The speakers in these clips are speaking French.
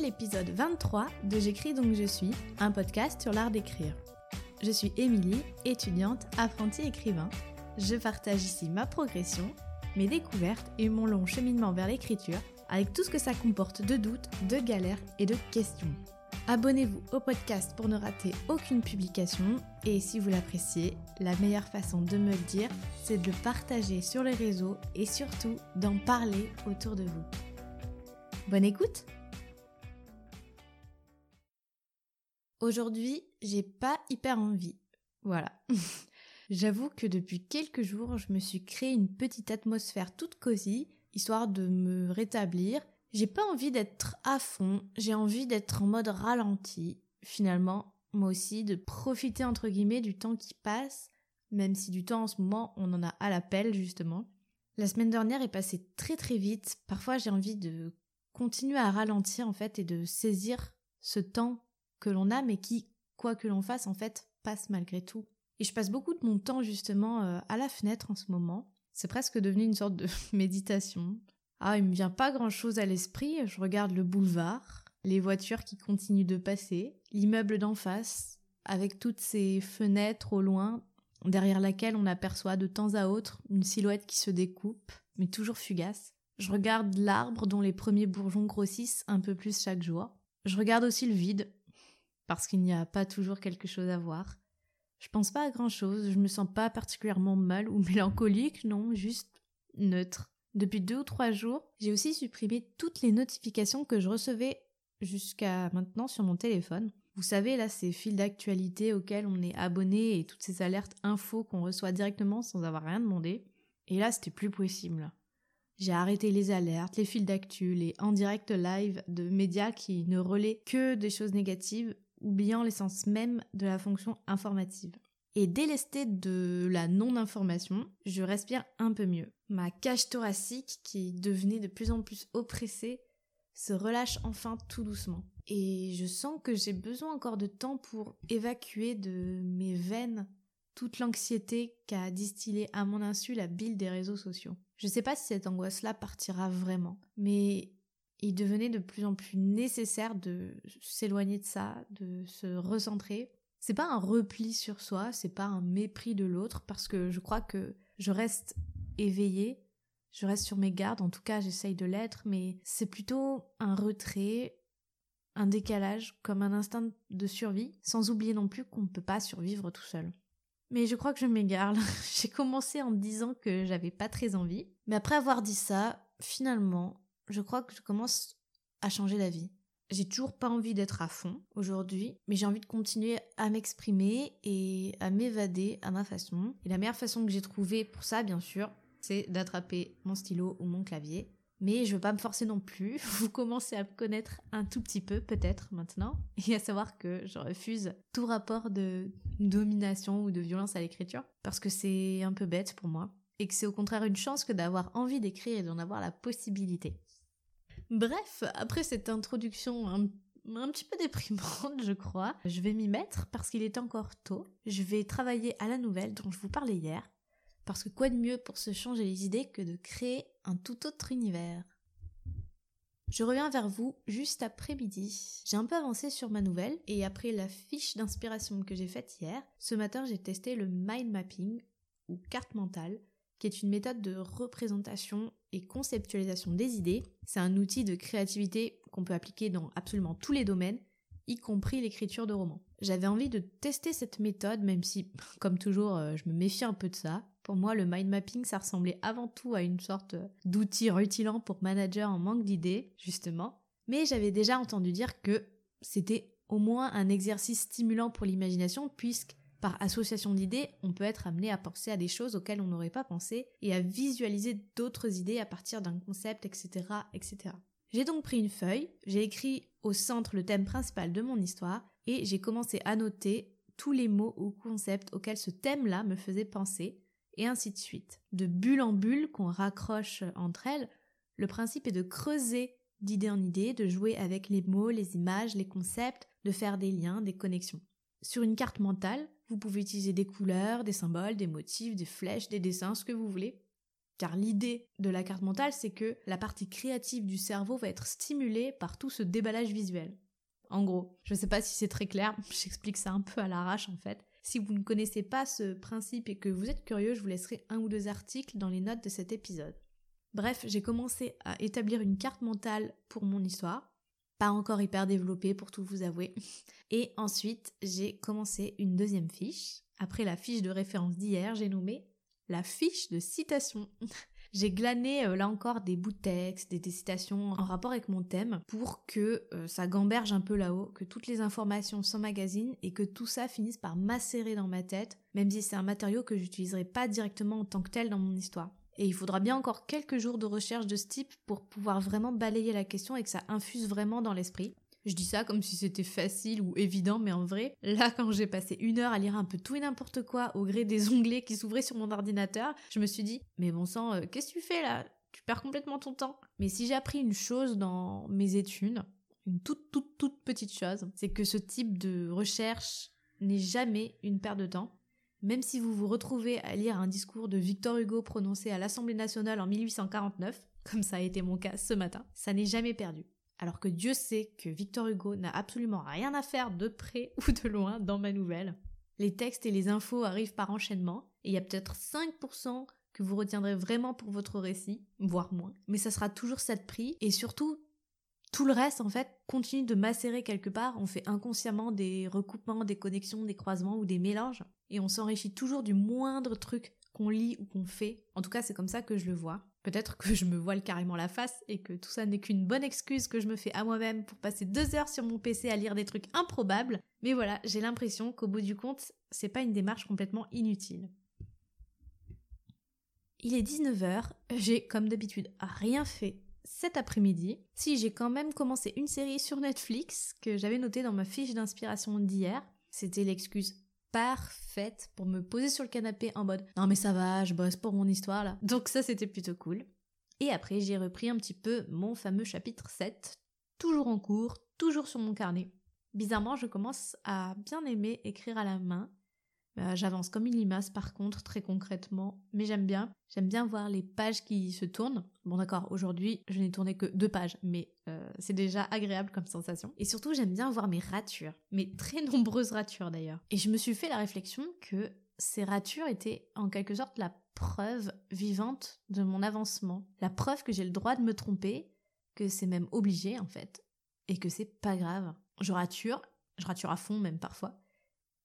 l'épisode 23 de J'écris donc je suis, un podcast sur l'art d'écrire. Je suis Émilie, étudiante, apprentie écrivain. Je partage ici ma progression, mes découvertes et mon long cheminement vers l'écriture, avec tout ce que ça comporte de doutes, de galères et de questions. Abonnez-vous au podcast pour ne rater aucune publication et si vous l'appréciez, la meilleure façon de me le dire, c'est de le partager sur les réseaux et surtout d'en parler autour de vous. Bonne écoute Aujourd'hui, j'ai pas hyper envie. Voilà. J'avoue que depuis quelques jours, je me suis créé une petite atmosphère toute cosy, histoire de me rétablir. J'ai pas envie d'être à fond, j'ai envie d'être en mode ralenti. Finalement, moi aussi, de profiter entre guillemets du temps qui passe, même si du temps en ce moment, on en a à l'appel justement. La semaine dernière est passée très très vite. Parfois, j'ai envie de continuer à ralentir en fait et de saisir ce temps que l'on a, mais qui, quoi que l'on fasse, en fait, passe malgré tout. Et je passe beaucoup de mon temps justement euh, à la fenêtre en ce moment. C'est presque devenu une sorte de méditation. Ah, il me vient pas grand chose à l'esprit. Je regarde le boulevard, les voitures qui continuent de passer, l'immeuble d'en face, avec toutes ces fenêtres au loin, derrière laquelle on aperçoit de temps à autre une silhouette qui se découpe, mais toujours fugace. Je regarde l'arbre dont les premiers bourgeons grossissent un peu plus chaque jour. Je regarde aussi le vide, parce qu'il n'y a pas toujours quelque chose à voir. Je pense pas à grand chose, je me sens pas particulièrement mal ou mélancolique, non, juste neutre. Depuis deux ou trois jours, j'ai aussi supprimé toutes les notifications que je recevais jusqu'à maintenant sur mon téléphone. Vous savez, là, ces fils d'actualité auxquels on est abonné et toutes ces alertes infos qu'on reçoit directement sans avoir rien demandé. Et là, c'était plus possible. J'ai arrêté les alertes, les fils d'actu, les en direct live de médias qui ne relaient que des choses négatives oubliant l'essence même de la fonction informative. Et délesté de la non-information, je respire un peu mieux. Ma cage thoracique, qui devenait de plus en plus oppressée, se relâche enfin tout doucement. Et je sens que j'ai besoin encore de temps pour évacuer de mes veines toute l'anxiété qu'a distillé à mon insu la bile des réseaux sociaux. Je sais pas si cette angoisse-là partira vraiment, mais il devenait de plus en plus nécessaire de s'éloigner de ça, de se recentrer. C'est pas un repli sur soi, c'est pas un mépris de l'autre, parce que je crois que je reste éveillée, je reste sur mes gardes, en tout cas j'essaye de l'être, mais c'est plutôt un retrait, un décalage, comme un instinct de survie, sans oublier non plus qu'on ne peut pas survivre tout seul. Mais je crois que je m'égare. J'ai commencé en disant que j'avais pas très envie. Mais après avoir dit ça, finalement, je crois que je commence à changer la vie. J'ai toujours pas envie d'être à fond aujourd'hui, mais j'ai envie de continuer à m'exprimer et à m'évader à ma façon. Et la meilleure façon que j'ai trouvée pour ça, bien sûr, c'est d'attraper mon stylo ou mon clavier. Mais je veux pas me forcer non plus. Vous commencez à me connaître un tout petit peu, peut-être maintenant, et à savoir que je refuse tout rapport de domination ou de violence à l'écriture, parce que c'est un peu bête pour moi, et que c'est au contraire une chance que d'avoir envie d'écrire et d'en avoir la possibilité. Bref, après cette introduction un, petit peu déprimante, je crois, je vais m'y mettre parce qu'il est encore tôt. Je vais travailler à la nouvelle dont je vous parlais hier. Parce que quoi de mieux pour se changer les idées que de créer un tout autre univers? Je reviens vers vous juste après-midi. J'ai un peu avancé sur ma nouvelle et après la fiche d'inspiration que j'ai faite hier, ce matin j'ai testé le mind mapping ou carte mentale qui est une méthode de représentation et conceptualisation des idées. C'est un outil de créativité qu'on peut appliquer dans absolument tous les domaines, y compris l'écriture de romans. J'avais envie de tester cette méthode, même si, comme toujours, euh, je me méfie un peu de ça. Pour moi, le mind mapping, ça ressemblait avant tout à une sorte d'outil rutilant pour manager en manque d'idées, justement. Mais j'avais déjà entendu dire que c'était au moins un exercice stimulant pour l'imagination, puisque par association d'idées, on peut être amené à penser à des choses auxquelles on n'aurait pas pensé et à visualiser d'autres idées à partir d'un concept, etc., etc. J'ai donc pris une feuille, j'ai écrit au centre le thème principal de mon histoire et j'ai commencé à noter tous les mots ou concepts auxquels ce thème-là me faisait penser et ainsi de suite. De bulle en bulle qu'on raccroche entre elles, le principe est de creuser d'idée en idée, de jouer avec les mots, les images, les concepts, de faire des liens, des connexions. Sur une carte mentale, vous pouvez utiliser des couleurs, des symboles, des motifs, des flèches, des dessins, ce que vous voulez. Car l'idée de la carte mentale, c'est que la partie créative du cerveau va être stimulée par tout ce déballage visuel. En gros, je ne sais pas si c'est très clair, j'explique ça un peu à l'arrache en fait. Si vous ne connaissez pas ce principe et que vous êtes curieux, je vous laisserai un ou deux articles dans les notes de cet épisode. Bref, j'ai commencé à établir une carte mentale pour mon histoire, pas encore hyper développée pour tout vous avouer. Et ensuite, j'ai commencé une deuxième fiche. Après la fiche de référence d'hier, j'ai nommé la fiche de citation. J'ai glané euh, là encore des bouts de texte, des, citations en rapport avec mon thème pour que euh, ça gamberge un peu là-haut, que toutes les informations s'emmagasinent et que tout ça finisse par macérer dans ma tête, même si c'est un matériau que j'utiliserai pas directement en tant que tel dans mon histoire. Et il faudra bien encore quelques jours de recherche de ce type pour pouvoir vraiment balayer la question et que ça infuse vraiment dans l'esprit. Je dis ça comme si c'était facile ou évident, mais en vrai, là, quand j'ai passé une heure à lire un peu tout et n'importe quoi au gré des onglets qui s'ouvraient sur mon ordinateur, je me suis dit, mais bon sang, euh, qu'est-ce que tu fais là? Tu perds complètement ton temps. Mais si j'ai appris une chose dans mes études, une toute, toute, toute petite chose, c'est que ce type de recherche n'est jamais une perte de temps. Même si vous vous retrouvez à lire un discours de Victor Hugo prononcé à l'Assemblée nationale en 1849, comme ça a été mon cas ce matin, ça n'est jamais perdu alors que Dieu sait que Victor Hugo n'a absolument rien à faire de près ou de loin dans ma nouvelle. Les textes et les infos arrivent par enchaînement, et il y a peut-être 5% que vous retiendrez vraiment pour votre récit, voire moins, mais ça sera toujours cette prix, et surtout, tout le reste, en fait, continue de macérer quelque part, on fait inconsciemment des recoupements, des connexions, des croisements ou des mélanges, et on s'enrichit toujours du moindre truc qu'on lit ou qu'on fait. En tout cas, c'est comme ça que je le vois. Peut-être que je me voile carrément la face et que tout ça n'est qu'une bonne excuse que je me fais à moi-même pour passer deux heures sur mon PC à lire des trucs improbables. Mais voilà, j'ai l'impression qu'au bout du compte, c'est pas une démarche complètement inutile. Il est 19h, j'ai comme d'habitude rien fait cet après-midi. Si j'ai quand même commencé une série sur Netflix que j'avais notée dans ma fiche d'inspiration d'hier, c'était l'excuse parfaite pour me poser sur le canapé en mode non mais ça va, je bosse pour mon histoire là. Donc ça c'était plutôt cool. Et après j'ai repris un petit peu mon fameux chapitre 7, toujours en cours, toujours sur mon carnet. Bizarrement, je commence à bien aimer écrire à la main bah, j'avance comme une limace par contre, très concrètement, mais j'aime bien. J'aime bien voir les pages qui se tournent. Bon d'accord, aujourd'hui je n'ai tourné que deux pages, mais euh, c'est déjà agréable comme sensation. Et surtout j'aime bien voir mes ratures, mes très nombreuses ratures d'ailleurs. Et je me suis fait la réflexion que ces ratures étaient en quelque sorte la preuve vivante de mon avancement. La preuve que j'ai le droit de me tromper, que c'est même obligé en fait, et que c'est pas grave. Je rature, je rature à fond même parfois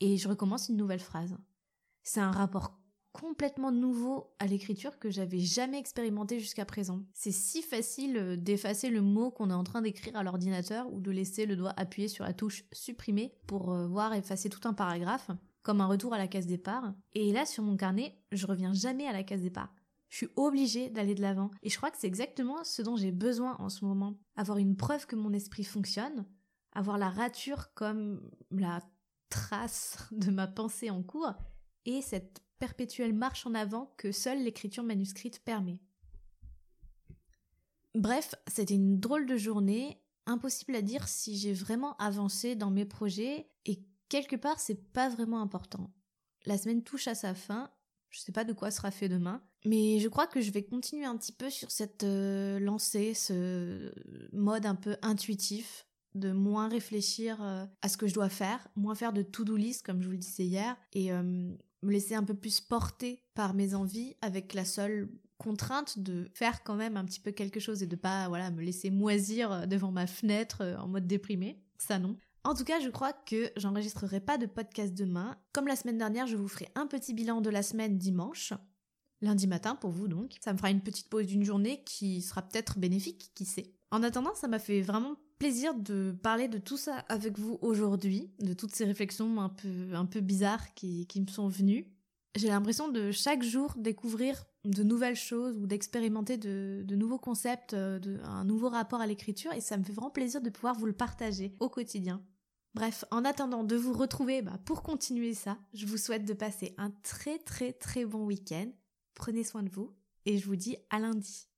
et je recommence une nouvelle phrase. C'est un rapport complètement nouveau à l'écriture que j'avais jamais expérimenté jusqu'à présent. C'est si facile euh, d'effacer le mot qu'on est en train d'écrire à l'ordinateur ou de laisser le doigt appuyé sur la touche supprimer pour euh, voir effacer tout un paragraphe, comme un retour à la case départ. Et là, sur mon carnet, je reviens jamais à la case départ. Je suis obligée d'aller de l'avant. Et je crois que c'est exactement ce dont j'ai besoin en ce moment. Avoir une preuve que mon esprit fonctionne, avoir la rature comme la trace de ma pensée en cours et cette perpétuelle marche en avant que seule l'écriture manuscrite permet. Bref, c'était une drôle de journée, impossible à dire si j'ai vraiment avancé dans mes projets et quelque part c'est pas vraiment important. La semaine touche à sa fin, je sais pas de quoi sera fait demain, mais je crois que je vais continuer un petit peu sur cette euh, lancée, ce mode un peu intuitif de moins réfléchir euh, à ce que je dois faire, moins faire de to-do list comme je vous le disais hier, et euh, me laisser un peu plus porter par mes envies avec la seule contrainte de faire quand même un petit peu quelque chose et de pas voilà me laisser moisir euh, devant ma fenêtre en mode déprimé. Ça non. En tout cas, je crois que j'enregistrerai pas de podcast demain. Comme la semaine dernière, je vous ferai un petit bilan de la semaine dimanche. Lundi matin pour vous donc. Ça me fera une petite pause d'une journée qui sera peut-être bénéfique, qui sait. En attendant, ça m'a fait vraiment plaisir de parler de tout ça avec vous aujourd'hui, de toutes ces réflexions un peu, un peu bizarres qui, qui me sont venues. J'ai l'impression de chaque jour découvrir de nouvelles choses ou d'expérimenter de, nouveaux concepts, euh, un nouveau rapport à l'écriture et ça me fait vraiment plaisir de pouvoir vous le partager au quotidien. Bref, en attendant de vous retrouver bah, pour continuer ça, je vous souhaite de passer un très très très bon week-end. Prenez soin de vous et je vous dis à lundi.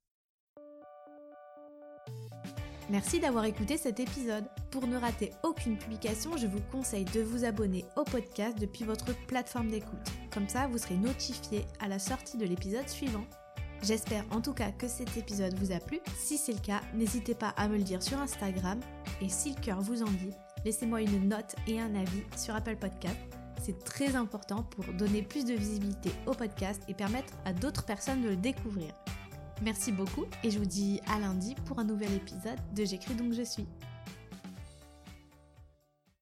Merci d'avoir écouté cet épisode. Pour ne rater aucune publication, je vous conseille de vous abonner au podcast depuis votre plateforme d'écoute. Comme ça, vous serez notifié à la sortie de l'épisode suivant. J'espère en tout cas que cet épisode vous a plu. Si c'est le cas, n'hésitez pas à me le dire sur Instagram. Et si le cœur vous en dit, laissez-moi une note et un avis sur Apple Podcast. C'est très important pour donner plus de visibilité au podcast et permettre à d'autres personnes de le découvrir. Merci beaucoup et je vous dis à lundi pour un nouvel épisode de J'écris donc je suis.